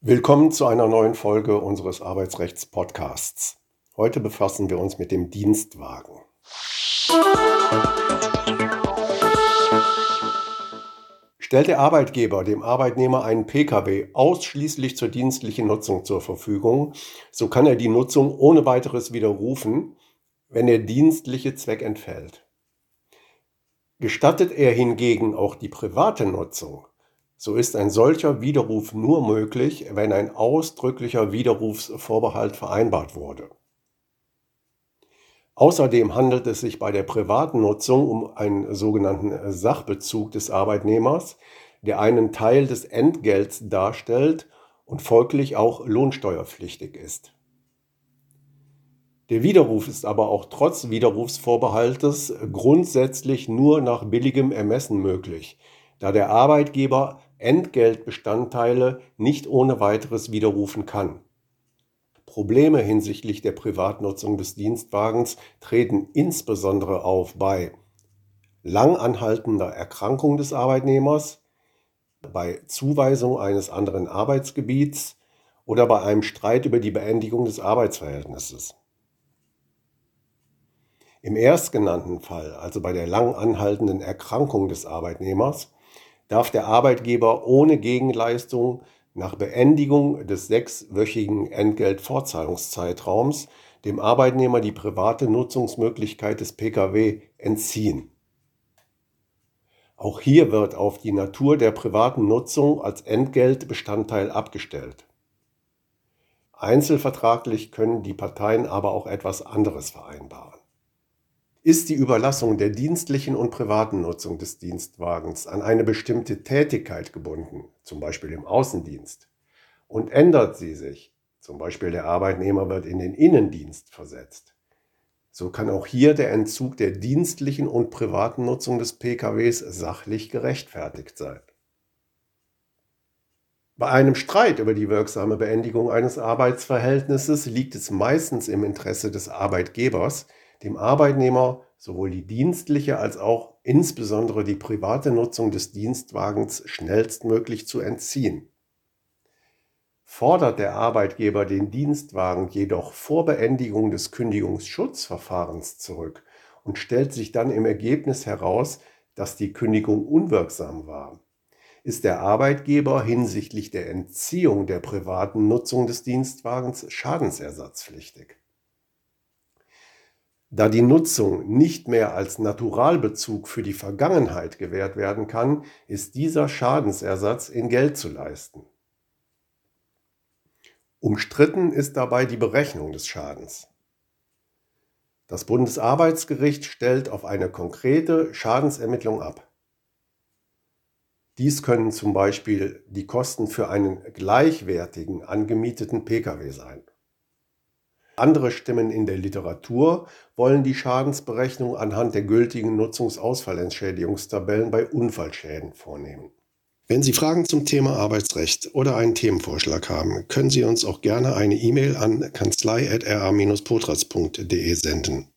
Willkommen zu einer neuen Folge unseres Arbeitsrechts-Podcasts. Heute befassen wir uns mit dem Dienstwagen. Stellt der Arbeitgeber dem Arbeitnehmer einen Pkw ausschließlich zur dienstlichen Nutzung zur Verfügung, so kann er die Nutzung ohne weiteres widerrufen, wenn der dienstliche Zweck entfällt. Gestattet er hingegen auch die private Nutzung, so ist ein solcher Widerruf nur möglich, wenn ein ausdrücklicher Widerrufsvorbehalt vereinbart wurde. Außerdem handelt es sich bei der privaten Nutzung um einen sogenannten Sachbezug des Arbeitnehmers, der einen Teil des Entgelts darstellt und folglich auch lohnsteuerpflichtig ist. Der Widerruf ist aber auch trotz Widerrufsvorbehaltes grundsätzlich nur nach billigem Ermessen möglich, da der Arbeitgeber Entgeltbestandteile nicht ohne weiteres widerrufen kann. Probleme hinsichtlich der Privatnutzung des Dienstwagens treten insbesondere auf bei langanhaltender Erkrankung des Arbeitnehmers, bei Zuweisung eines anderen Arbeitsgebiets oder bei einem Streit über die Beendigung des Arbeitsverhältnisses. Im erstgenannten Fall, also bei der lang anhaltenden Erkrankung des Arbeitnehmers, darf der Arbeitgeber ohne Gegenleistung nach Beendigung des sechswöchigen Entgeltfortzahlungszeitraums dem Arbeitnehmer die private Nutzungsmöglichkeit des Pkw entziehen. Auch hier wird auf die Natur der privaten Nutzung als Entgeltbestandteil abgestellt. Einzelvertraglich können die Parteien aber auch etwas anderes vereinbaren. Ist die Überlassung der dienstlichen und privaten Nutzung des Dienstwagens an eine bestimmte Tätigkeit gebunden, zum Beispiel im Außendienst, und ändert sie sich, zum Beispiel der Arbeitnehmer wird in den Innendienst versetzt, so kann auch hier der Entzug der dienstlichen und privaten Nutzung des PKWs sachlich gerechtfertigt sein. Bei einem Streit über die wirksame Beendigung eines Arbeitsverhältnisses liegt es meistens im Interesse des Arbeitgebers, dem Arbeitnehmer sowohl die dienstliche als auch insbesondere die private Nutzung des Dienstwagens schnellstmöglich zu entziehen. Fordert der Arbeitgeber den Dienstwagen jedoch vor Beendigung des Kündigungsschutzverfahrens zurück und stellt sich dann im Ergebnis heraus, dass die Kündigung unwirksam war, ist der Arbeitgeber hinsichtlich der Entziehung der privaten Nutzung des Dienstwagens schadensersatzpflichtig. Da die Nutzung nicht mehr als Naturalbezug für die Vergangenheit gewährt werden kann, ist dieser Schadensersatz in Geld zu leisten. Umstritten ist dabei die Berechnung des Schadens. Das Bundesarbeitsgericht stellt auf eine konkrete Schadensermittlung ab. Dies können zum Beispiel die Kosten für einen gleichwertigen angemieteten Pkw sein. Andere Stimmen in der Literatur wollen die Schadensberechnung anhand der gültigen Nutzungsausfallentschädigungstabellen bei Unfallschäden vornehmen. Wenn Sie Fragen zum Thema Arbeitsrecht oder einen Themenvorschlag haben, können Sie uns auch gerne eine E-Mail an kanzlei.ra-potras.de senden.